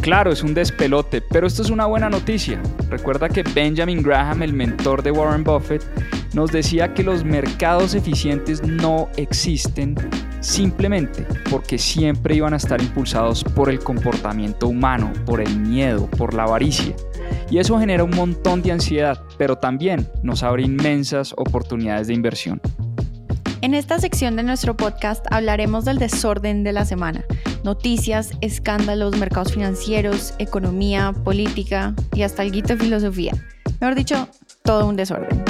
Claro, es un despelote, pero esto es una buena noticia. Recuerda que Benjamin Graham, el mentor de Warren Buffett, nos decía que los mercados eficientes no existen simplemente porque siempre iban a estar impulsados por el comportamiento humano, por el miedo, por la avaricia. Y eso genera un montón de ansiedad, pero también nos abre inmensas oportunidades de inversión. En esta sección de nuestro podcast hablaremos del desorden de la semana. Noticias, escándalos, mercados financieros, economía, política y hasta el de filosofía. Mejor dicho, todo un desorden.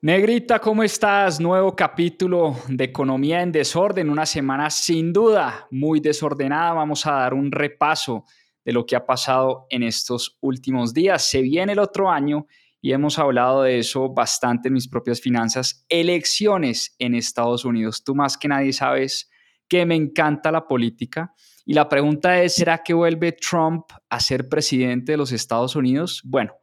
Negrita, ¿cómo estás? Nuevo capítulo de Economía en Desorden, una semana sin duda muy desordenada. Vamos a dar un repaso de lo que ha pasado en estos últimos días. Se viene el otro año y hemos hablado de eso bastante en mis propias finanzas. Elecciones en Estados Unidos. Tú más que nadie sabes que me encanta la política. Y la pregunta es, ¿será que vuelve Trump a ser presidente de los Estados Unidos? Bueno,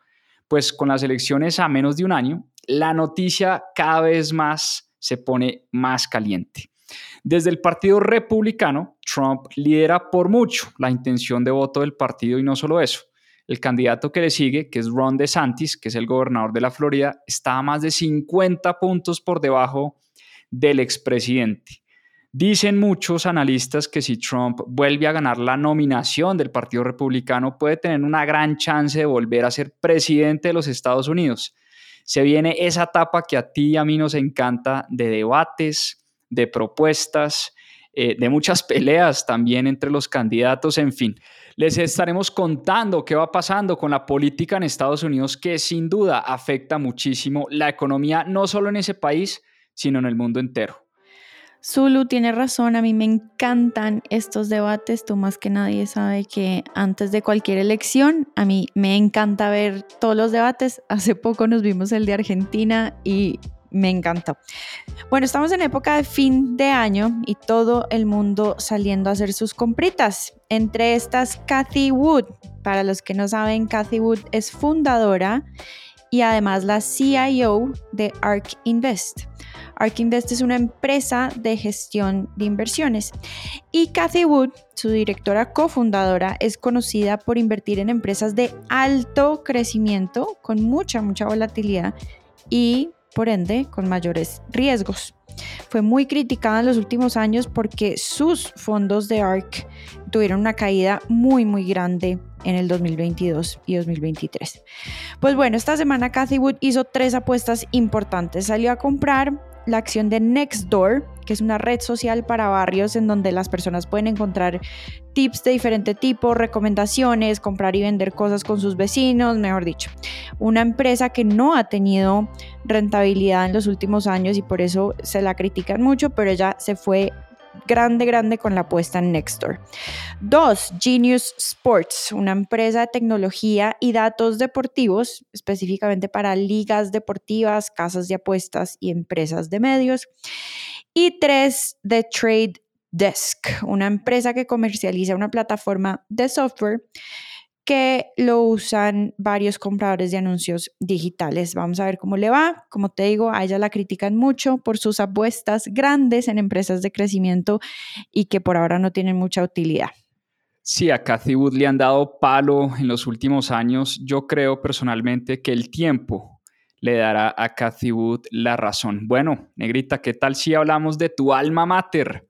pues con las elecciones a menos de un año, la noticia cada vez más se pone más caliente. Desde el Partido Republicano, Trump lidera por mucho la intención de voto del partido y no solo eso. El candidato que le sigue, que es Ron DeSantis, que es el gobernador de la Florida, está a más de 50 puntos por debajo del expresidente. Dicen muchos analistas que si Trump vuelve a ganar la nominación del Partido Republicano, puede tener una gran chance de volver a ser presidente de los Estados Unidos se viene esa etapa que a ti y a mí nos encanta de debates, de propuestas, eh, de muchas peleas también entre los candidatos, en fin. Les estaremos contando qué va pasando con la política en Estados Unidos que sin duda afecta muchísimo la economía, no solo en ese país, sino en el mundo entero. Zulu tiene razón, a mí me encantan estos debates, tú más que nadie sabe que antes de cualquier elección, a mí me encanta ver todos los debates, hace poco nos vimos el de Argentina y me encantó. Bueno, estamos en época de fin de año y todo el mundo saliendo a hacer sus compritas. Entre estas, Cathy Wood. Para los que no saben, Cathy Wood es fundadora y además la CIO de ARK Invest. ARK Invest es una empresa de gestión de inversiones y Cathy Wood, su directora cofundadora, es conocida por invertir en empresas de alto crecimiento con mucha, mucha volatilidad y por ende con mayores riesgos. Fue muy criticada en los últimos años porque sus fondos de ARK tuvieron una caída muy, muy grande en el 2022 y 2023. Pues bueno, esta semana Cathy Wood hizo tres apuestas importantes. Salió a comprar la acción de Nextdoor, que es una red social para barrios en donde las personas pueden encontrar tips de diferente tipo, recomendaciones, comprar y vender cosas con sus vecinos, mejor dicho. Una empresa que no ha tenido rentabilidad en los últimos años y por eso se la critican mucho, pero ella se fue grande, grande con la apuesta en Nextdoor. Dos, Genius Sports, una empresa de tecnología y datos deportivos, específicamente para ligas deportivas, casas de apuestas y empresas de medios. Y tres, The Trade Desk, una empresa que comercializa una plataforma de software que lo usan varios compradores de anuncios digitales. Vamos a ver cómo le va. Como te digo, a ella la critican mucho por sus apuestas grandes en empresas de crecimiento y que por ahora no tienen mucha utilidad. Sí, a Cathy Wood le han dado palo en los últimos años. Yo creo personalmente que el tiempo le dará a Cathy Wood la razón. Bueno, Negrita, ¿qué tal si hablamos de tu alma mater?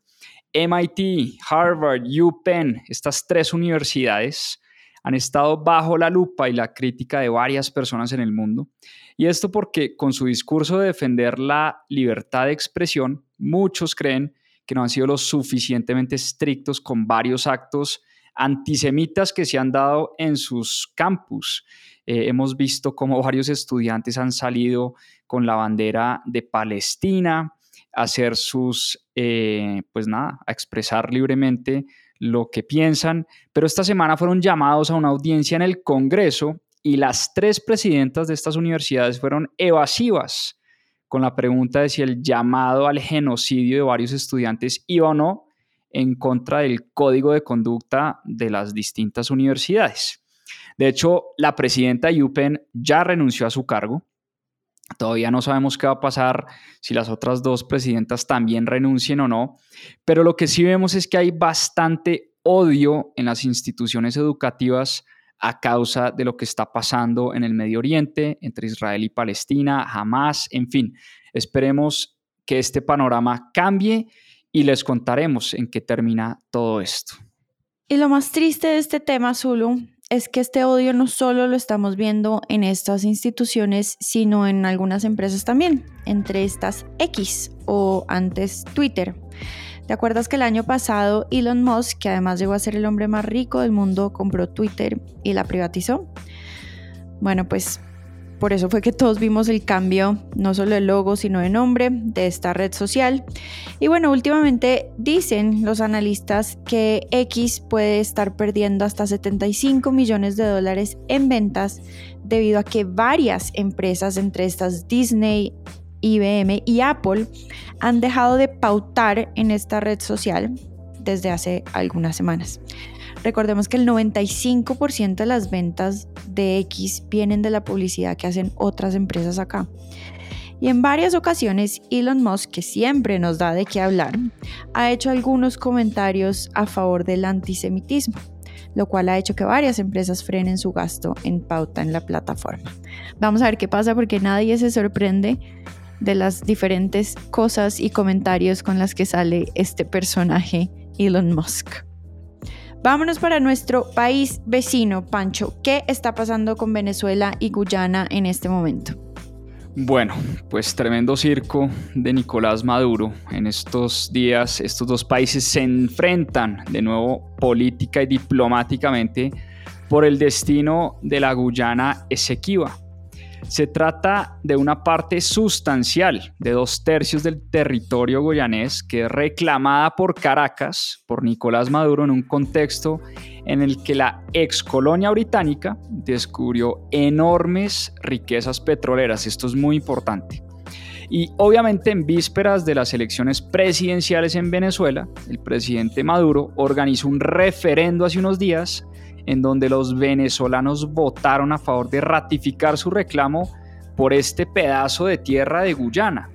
MIT, Harvard, UPenn, estas tres universidades han estado bajo la lupa y la crítica de varias personas en el mundo. Y esto porque con su discurso de defender la libertad de expresión, muchos creen que no han sido lo suficientemente estrictos con varios actos antisemitas que se han dado en sus campus. Eh, hemos visto cómo varios estudiantes han salido con la bandera de Palestina a hacer sus, eh, pues nada, a expresar libremente lo que piensan, pero esta semana fueron llamados a una audiencia en el Congreso y las tres presidentas de estas universidades fueron evasivas con la pregunta de si el llamado al genocidio de varios estudiantes iba o no en contra del código de conducta de las distintas universidades. De hecho, la presidenta de UPenn ya renunció a su cargo. Todavía no sabemos qué va a pasar si las otras dos presidentas también renuncien o no, pero lo que sí vemos es que hay bastante odio en las instituciones educativas a causa de lo que está pasando en el Medio Oriente, entre Israel y Palestina, Hamas, en fin. Esperemos que este panorama cambie y les contaremos en qué termina todo esto. Y lo más triste de este tema, Zulu, es que este odio no solo lo estamos viendo en estas instituciones, sino en algunas empresas también, entre estas X o antes Twitter. ¿Te acuerdas que el año pasado Elon Musk, que además llegó a ser el hombre más rico del mundo, compró Twitter y la privatizó? Bueno, pues por eso fue que todos vimos el cambio, no solo de logo, sino de nombre de esta red social. Y bueno, últimamente dicen los analistas que X puede estar perdiendo hasta 75 millones de dólares en ventas debido a que varias empresas, entre estas Disney, IBM y Apple, han dejado de pautar en esta red social desde hace algunas semanas. Recordemos que el 95% de las ventas de X vienen de la publicidad que hacen otras empresas acá. Y en varias ocasiones Elon Musk, que siempre nos da de qué hablar, ha hecho algunos comentarios a favor del antisemitismo, lo cual ha hecho que varias empresas frenen su gasto en pauta en la plataforma. Vamos a ver qué pasa porque nadie se sorprende de las diferentes cosas y comentarios con las que sale este personaje Elon Musk. Vámonos para nuestro país vecino, Pancho. ¿Qué está pasando con Venezuela y Guyana en este momento? Bueno, pues tremendo circo de Nicolás Maduro. En estos días estos dos países se enfrentan de nuevo política y diplomáticamente por el destino de la Guyana Esequiba. Se trata de una parte sustancial de dos tercios del territorio guyanés que es reclamada por Caracas, por Nicolás Maduro, en un contexto en el que la ex colonia británica descubrió enormes riquezas petroleras. Esto es muy importante. Y obviamente en vísperas de las elecciones presidenciales en Venezuela, el presidente Maduro organizó un referendo hace unos días en donde los venezolanos votaron a favor de ratificar su reclamo por este pedazo de tierra de Guyana.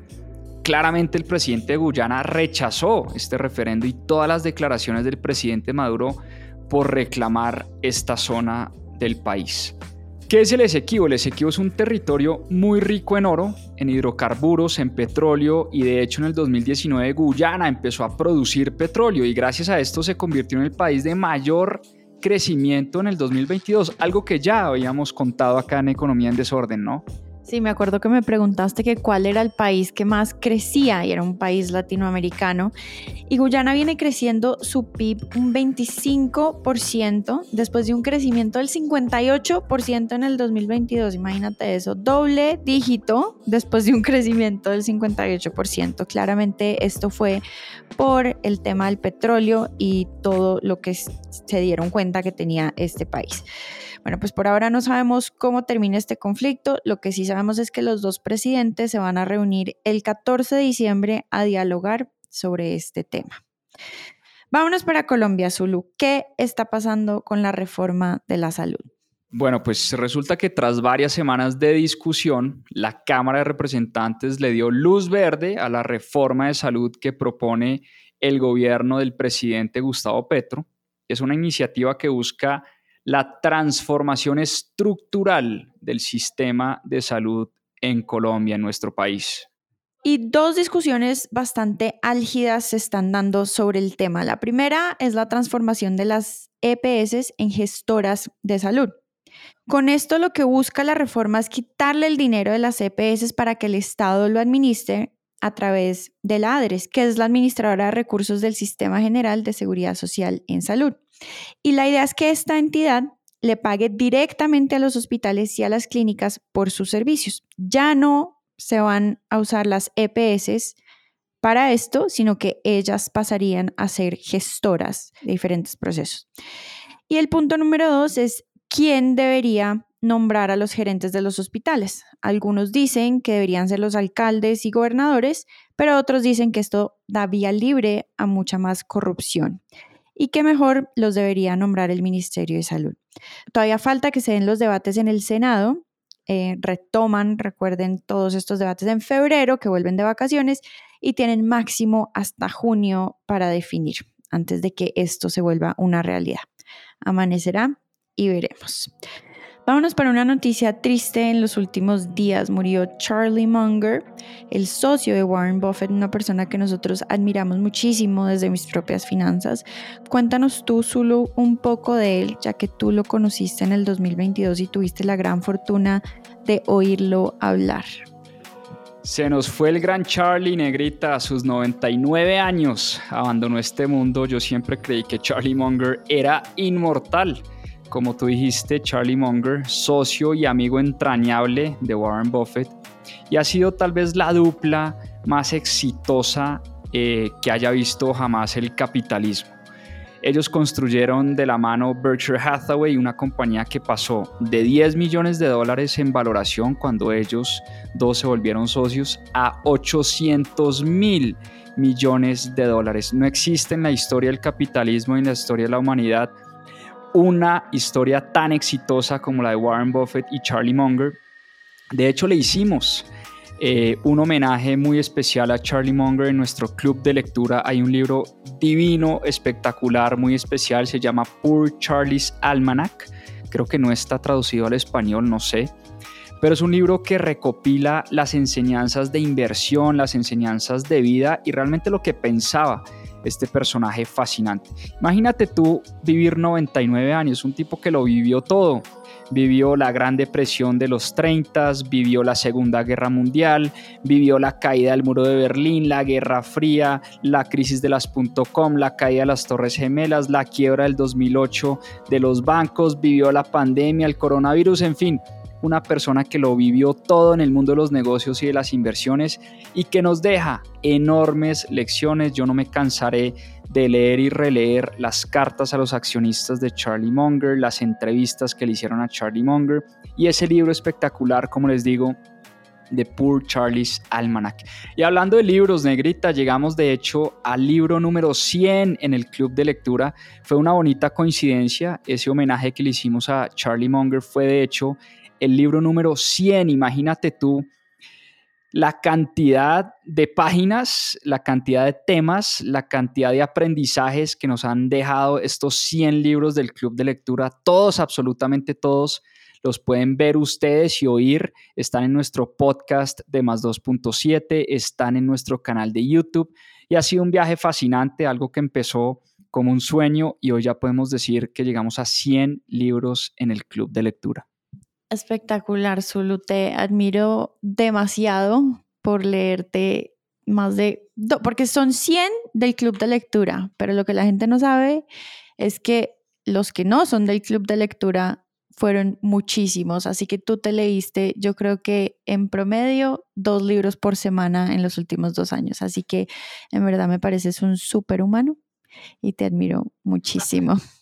Claramente el presidente de Guyana rechazó este referendo y todas las declaraciones del presidente Maduro por reclamar esta zona del país. ¿Qué es el Esequibo? El Esequibo es un territorio muy rico en oro, en hidrocarburos, en petróleo y de hecho en el 2019 Guyana empezó a producir petróleo y gracias a esto se convirtió en el país de mayor crecimiento en el 2022, algo que ya habíamos contado acá en Economía en Desorden, ¿no? Sí, me acuerdo que me preguntaste que cuál era el país que más crecía y era un país latinoamericano. Y Guyana viene creciendo su PIB un 25% después de un crecimiento del 58% en el 2022. Imagínate eso, doble dígito después de un crecimiento del 58%. Claramente esto fue por el tema del petróleo y todo lo que se dieron cuenta que tenía este país. Bueno, pues por ahora no sabemos cómo termina este conflicto. Lo que sí sabemos es que los dos presidentes se van a reunir el 14 de diciembre a dialogar sobre este tema. Vámonos para Colombia, Zulu. ¿Qué está pasando con la reforma de la salud? Bueno, pues resulta que tras varias semanas de discusión, la Cámara de Representantes le dio luz verde a la reforma de salud que propone el gobierno del presidente Gustavo Petro. Es una iniciativa que busca la transformación estructural del sistema de salud en Colombia, en nuestro país. Y dos discusiones bastante álgidas se están dando sobre el tema. La primera es la transformación de las EPS en gestoras de salud. Con esto lo que busca la reforma es quitarle el dinero de las EPS para que el Estado lo administre a través de la ADRES, que es la administradora de recursos del Sistema General de Seguridad Social en Salud. Y la idea es que esta entidad le pague directamente a los hospitales y a las clínicas por sus servicios. Ya no se van a usar las EPS para esto, sino que ellas pasarían a ser gestoras de diferentes procesos. Y el punto número dos es quién debería nombrar a los gerentes de los hospitales. Algunos dicen que deberían ser los alcaldes y gobernadores, pero otros dicen que esto da vía libre a mucha más corrupción y que mejor los debería nombrar el Ministerio de Salud. Todavía falta que se den los debates en el Senado. Eh, retoman, recuerden, todos estos debates en febrero que vuelven de vacaciones y tienen máximo hasta junio para definir antes de que esto se vuelva una realidad. Amanecerá y veremos. Vámonos para una noticia triste. En los últimos días murió Charlie Munger, el socio de Warren Buffett, una persona que nosotros admiramos muchísimo desde mis propias finanzas. Cuéntanos tú, Zulu, un poco de él, ya que tú lo conociste en el 2022 y tuviste la gran fortuna de oírlo hablar. Se nos fue el gran Charlie Negrita a sus 99 años. Abandonó este mundo. Yo siempre creí que Charlie Munger era inmortal como tú dijiste, Charlie Munger, socio y amigo entrañable de Warren Buffett, y ha sido tal vez la dupla más exitosa eh, que haya visto jamás el capitalismo. Ellos construyeron de la mano Berkshire Hathaway, una compañía que pasó de 10 millones de dólares en valoración cuando ellos dos se volvieron socios a 800 mil millones de dólares. No existe en la historia del capitalismo y en la historia de la humanidad una historia tan exitosa como la de Warren Buffett y Charlie Munger. De hecho, le hicimos eh, un homenaje muy especial a Charlie Munger en nuestro club de lectura. Hay un libro divino, espectacular, muy especial, se llama Poor Charlie's Almanac. Creo que no está traducido al español, no sé. Pero es un libro que recopila las enseñanzas de inversión, las enseñanzas de vida y realmente lo que pensaba este personaje fascinante. Imagínate tú vivir 99 años, un tipo que lo vivió todo. Vivió la Gran Depresión de los 30, vivió la Segunda Guerra Mundial, vivió la caída del muro de Berlín, la Guerra Fría, la crisis de las .com, la caída de las Torres Gemelas, la quiebra del 2008 de los bancos, vivió la pandemia, el coronavirus, en fin, una persona que lo vivió todo en el mundo de los negocios y de las inversiones y que nos deja enormes lecciones. Yo no me cansaré de leer y releer las cartas a los accionistas de Charlie Munger, las entrevistas que le hicieron a Charlie Munger y ese libro espectacular, como les digo, de Poor Charlie's Almanac. Y hablando de libros, Negrita, llegamos de hecho al libro número 100 en el club de lectura. Fue una bonita coincidencia. Ese homenaje que le hicimos a Charlie Munger fue de hecho el libro número 100, imagínate tú la cantidad de páginas, la cantidad de temas, la cantidad de aprendizajes que nos han dejado estos 100 libros del club de lectura, todos, absolutamente todos, los pueden ver ustedes y oír, están en nuestro podcast de más 2.7, están en nuestro canal de YouTube. Y ha sido un viaje fascinante, algo que empezó como un sueño y hoy ya podemos decir que llegamos a 100 libros en el club de lectura. Espectacular, Zulu. Te admiro demasiado por leerte más de... Porque son 100 del club de lectura, pero lo que la gente no sabe es que los que no son del club de lectura fueron muchísimos, así que tú te leíste, yo creo que en promedio, dos libros por semana en los últimos dos años, así que en verdad me pareces un súper humano y te admiro muchísimo.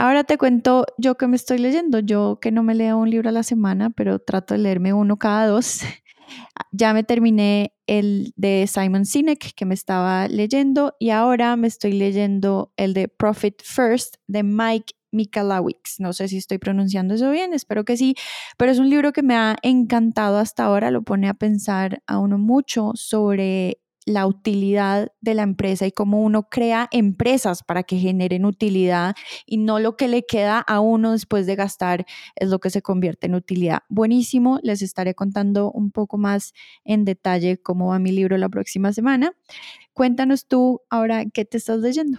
Ahora te cuento yo que me estoy leyendo, yo que no me leo un libro a la semana, pero trato de leerme uno cada dos. Ya me terminé el de Simon Sinek que me estaba leyendo y ahora me estoy leyendo el de Profit First de Mike Michalowicz. No sé si estoy pronunciando eso bien, espero que sí, pero es un libro que me ha encantado hasta ahora, lo pone a pensar a uno mucho sobre la utilidad de la empresa y cómo uno crea empresas para que generen utilidad y no lo que le queda a uno después de gastar es lo que se convierte en utilidad. Buenísimo, les estaré contando un poco más en detalle cómo va mi libro la próxima semana. Cuéntanos tú ahora qué te estás leyendo.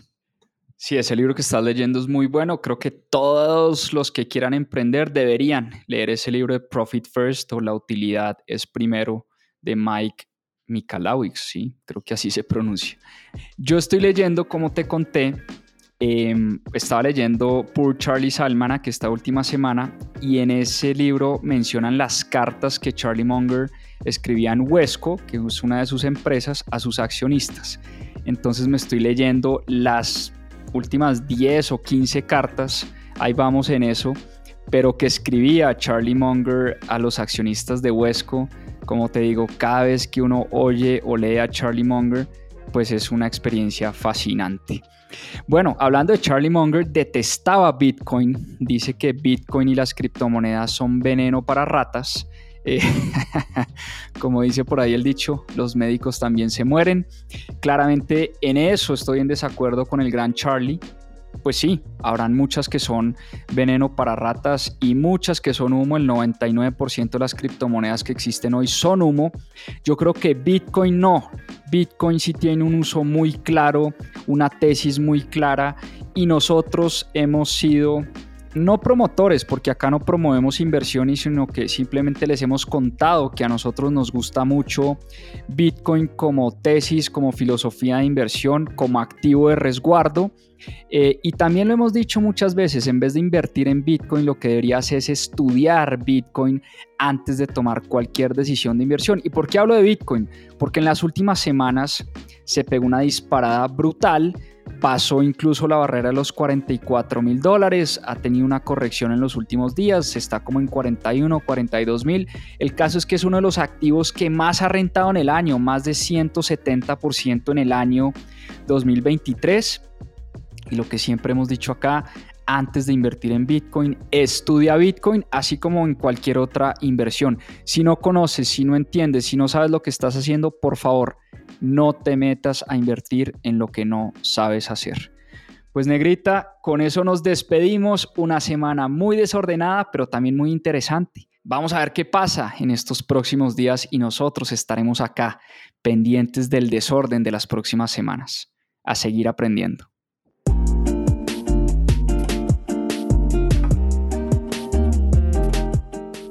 Sí, ese libro que estás leyendo es muy bueno. Creo que todos los que quieran emprender deberían leer ese libro de Profit First o La utilidad es primero de Mike Michalowicz, sí, creo que así se pronuncia. Yo estoy leyendo, como te conté, em, estaba leyendo Poor Charlie Salmana que esta última semana y en ese libro mencionan las cartas que Charlie Munger escribía en Huesco, que es una de sus empresas, a sus accionistas. Entonces me estoy leyendo las últimas 10 o 15 cartas, ahí vamos en eso, pero que escribía Charlie Munger a los accionistas de Huesco como te digo, cada vez que uno oye o lee a Charlie Munger, pues es una experiencia fascinante. Bueno, hablando de Charlie Munger, detestaba Bitcoin. Dice que Bitcoin y las criptomonedas son veneno para ratas. Eh, como dice por ahí el dicho, los médicos también se mueren. Claramente en eso estoy en desacuerdo con el gran Charlie pues sí, habrán muchas que son veneno para ratas y muchas que son humo. El 99% de las criptomonedas que existen hoy son humo. Yo creo que Bitcoin no. Bitcoin sí tiene un uso muy claro, una tesis muy clara y nosotros hemos sido no promotores, porque acá no promovemos inversiones, sino que simplemente les hemos contado que a nosotros nos gusta mucho Bitcoin como tesis, como filosofía de inversión, como activo de resguardo. Eh, y también lo hemos dicho muchas veces, en vez de invertir en Bitcoin, lo que deberías es estudiar Bitcoin antes de tomar cualquier decisión de inversión. ¿Y por qué hablo de Bitcoin? Porque en las últimas semanas se pegó una disparada brutal pasó incluso la barrera de los 44 mil dólares, ha tenido una corrección en los últimos días, está como en 41, 42 mil. El caso es que es uno de los activos que más ha rentado en el año, más de 170% en el año 2023. Y lo que siempre hemos dicho acá, antes de invertir en Bitcoin, estudia Bitcoin, así como en cualquier otra inversión. Si no conoces, si no entiendes, si no sabes lo que estás haciendo, por favor, no te metas a invertir en lo que no sabes hacer. Pues negrita, con eso nos despedimos. Una semana muy desordenada, pero también muy interesante. Vamos a ver qué pasa en estos próximos días y nosotros estaremos acá pendientes del desorden de las próximas semanas. A seguir aprendiendo.